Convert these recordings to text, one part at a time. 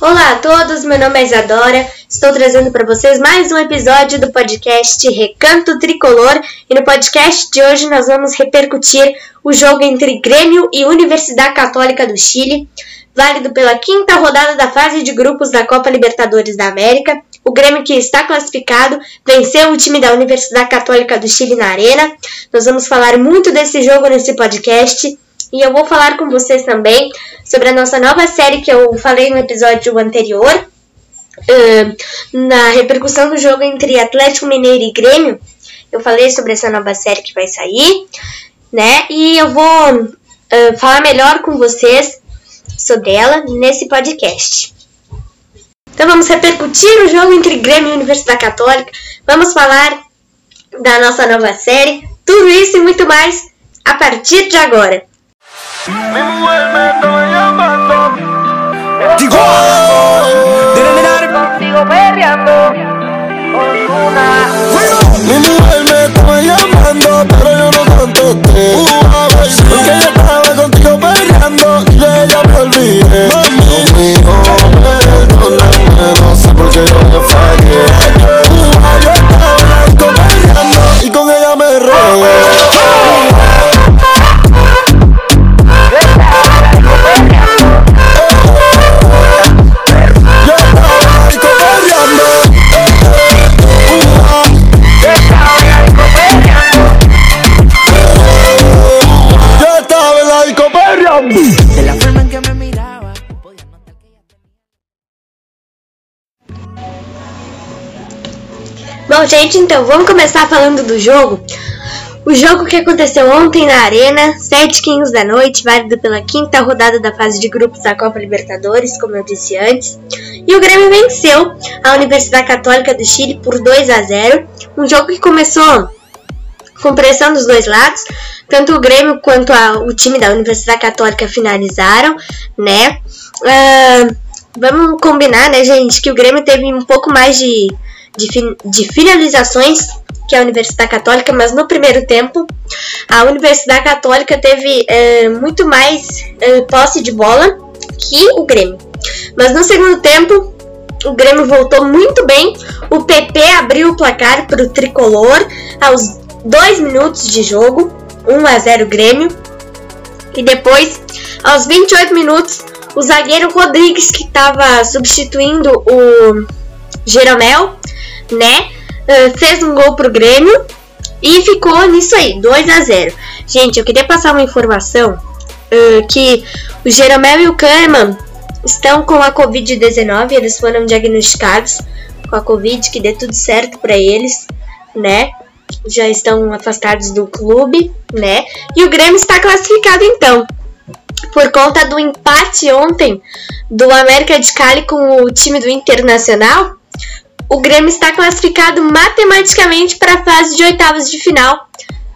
Olá a todos, meu nome é Isadora. Estou trazendo para vocês mais um episódio do podcast Recanto Tricolor e no podcast de hoje nós vamos repercutir o jogo entre Grêmio e Universidade Católica do Chile, válido pela quinta rodada da fase de grupos da Copa Libertadores da América. O Grêmio que está classificado venceu o time da Universidade Católica do Chile na Arena. Nós vamos falar muito desse jogo nesse podcast. E eu vou falar com vocês também sobre a nossa nova série que eu falei no episódio anterior, uh, na repercussão do jogo entre Atlético Mineiro e Grêmio. Eu falei sobre essa nova série que vai sair, né? E eu vou uh, falar melhor com vocês sobre ela nesse podcast. Então vamos repercutir o jogo entre Grêmio e Universidade Católica. Vamos falar da nossa nova série. Tudo isso e muito mais a partir de agora. Mi mujer me está llamando. Digo, contigo perreando. Con una. Mi mujer me está llamando, pero yo no contesté. Bom, gente, então vamos começar falando do jogo. O jogo que aconteceu ontem na Arena, 7h15 da noite, válido pela quinta rodada da fase de grupos da Copa Libertadores, como eu disse antes. E o Grêmio venceu a Universidade Católica do Chile por 2 a 0 Um jogo que começou com pressão dos dois lados. Tanto o Grêmio quanto a, o time da Universidade Católica finalizaram, né? Uh, vamos combinar, né, gente, que o Grêmio teve um pouco mais de de, de finalizações que a Universidade Católica, mas no primeiro tempo a Universidade Católica teve é, muito mais é, posse de bola que o Grêmio. Mas no segundo tempo o Grêmio voltou muito bem. O PP abriu o placar para o tricolor aos 2 minutos de jogo, 1 a 0 Grêmio. E depois, aos 28 minutos, o zagueiro Rodrigues, que estava substituindo o Jeromel, né? Uh, fez um gol pro Grêmio e ficou nisso aí, 2 a 0 Gente, eu queria passar uma informação uh, que o Jeromel e o Kahneman estão com a Covid-19, eles foram diagnosticados com a Covid, que dê tudo certo para eles, né? Já estão afastados do clube, né? E o Grêmio está classificado então. Por conta do empate ontem do América de Cali com o time do Internacional, o Grêmio está classificado matematicamente para a fase de oitavas de final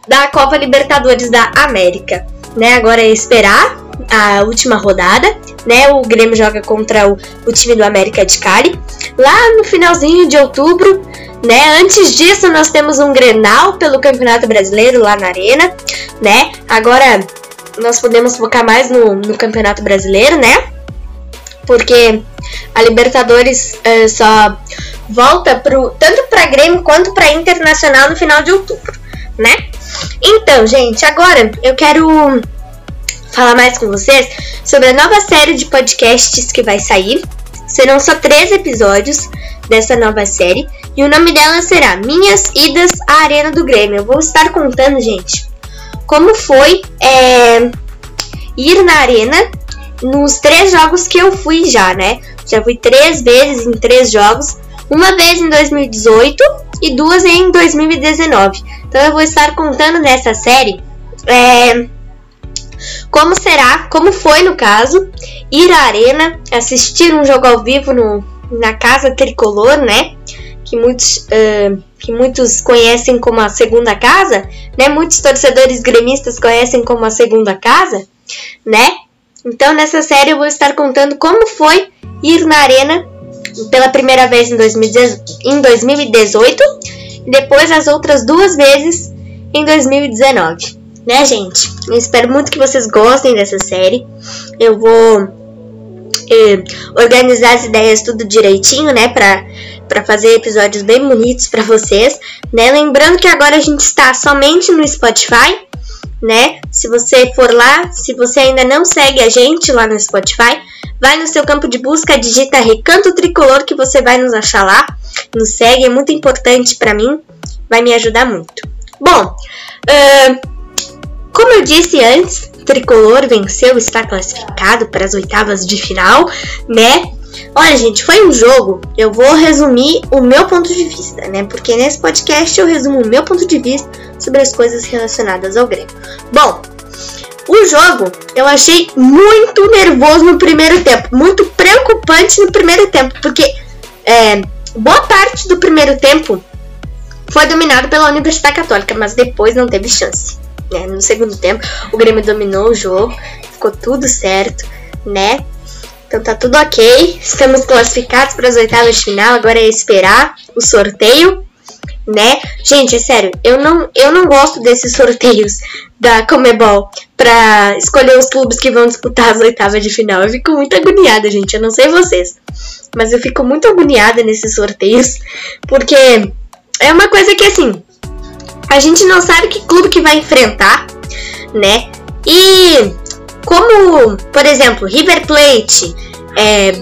da Copa Libertadores da América. Né? Agora é esperar a última rodada, né? O Grêmio joga contra o, o time do América de Cali lá no finalzinho de outubro, né? Antes disso nós temos um Grenal pelo Campeonato Brasileiro lá na Arena, né? Agora nós podemos focar mais no, no Campeonato Brasileiro, né? Porque a Libertadores uh, só volta pro, tanto para Grêmio quanto para Internacional no final de outubro, né? Então, gente, agora eu quero falar mais com vocês sobre a nova série de podcasts que vai sair. Serão só três episódios dessa nova série e o nome dela será Minhas Idas à Arena do Grêmio. Eu vou estar contando, gente, como foi é, ir na arena nos três jogos que eu fui já, né? Já fui três vezes em três jogos uma vez em 2018 e duas em 2019. Então eu vou estar contando nessa série é, como será, como foi no caso, ir à arena, assistir um jogo ao vivo no, na casa tricolor, né? Que muitos, uh, que muitos conhecem como a segunda casa, né? Muitos torcedores gremistas conhecem como a segunda casa, né? Então nessa série eu vou estar contando como foi ir na arena pela primeira vez em 2018 e depois as outras duas vezes em 2019. Né, gente? Eu espero muito que vocês gostem dessa série. Eu vou eh, organizar as ideias tudo direitinho, né, pra, pra fazer episódios bem bonitos para vocês, né? Lembrando que agora a gente está somente no Spotify, né? Se você for lá, se você ainda não segue a gente lá no Spotify, vai no seu campo de busca, digita Recanto Tricolor que você vai nos achar lá. Nos segue, é muito importante para mim, vai me ajudar muito. Bom, uh, como eu disse antes, Tricolor venceu, está classificado para as oitavas de final, né? Olha, gente, foi um jogo. Eu vou resumir o meu ponto de vista, né? Porque nesse podcast eu resumo o meu ponto de vista sobre as coisas relacionadas ao Grêmio. Bom, o jogo eu achei muito nervoso no primeiro tempo, muito preocupante no primeiro tempo, porque é, boa parte do primeiro tempo foi dominado pela Universidade Católica, mas depois não teve chance. Né? No segundo tempo, o Grêmio dominou o jogo, ficou tudo certo, né? Então tá tudo ok. Estamos classificados para as oitavas de final. Agora é esperar o sorteio, né? Gente, é sério, eu não, eu não gosto desses sorteios da Comebol para escolher os clubes que vão disputar as oitavas de final. Eu fico muito agoniada, gente. Eu não sei vocês, mas eu fico muito agoniada nesses sorteios porque é uma coisa que assim a gente não sabe que clube que vai enfrentar, né? E como, por exemplo, River Plate, é,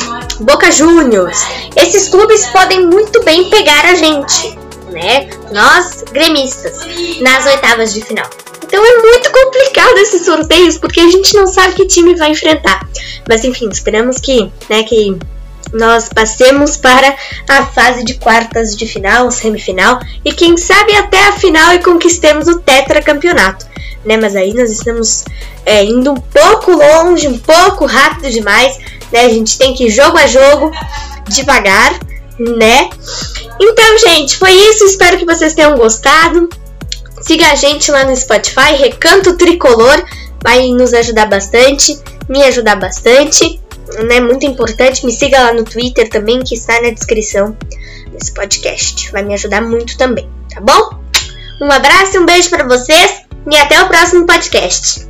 Boca Juniors, esses clubes podem muito bem pegar a gente, né? Nós, gremistas, nas oitavas de final. Então é muito complicado esses sorteios, porque a gente não sabe que time vai enfrentar. Mas enfim, esperamos que, né, que nós passemos para a fase de quartas de final, semifinal e quem sabe até a final e conquistemos o tetracampeonato né? Mas aí nós estamos é, indo um pouco longe, um pouco rápido demais, né? A gente tem que ir jogo a jogo, devagar, né? Então, gente, foi isso. Espero que vocês tenham gostado. Siga a gente lá no Spotify, Recanto Tricolor, vai nos ajudar bastante, me ajudar bastante, né? Muito importante. Me siga lá no Twitter também, que está na descrição desse podcast. Vai me ajudar muito também, tá bom? Um abraço um beijo para vocês e até o próximo podcast.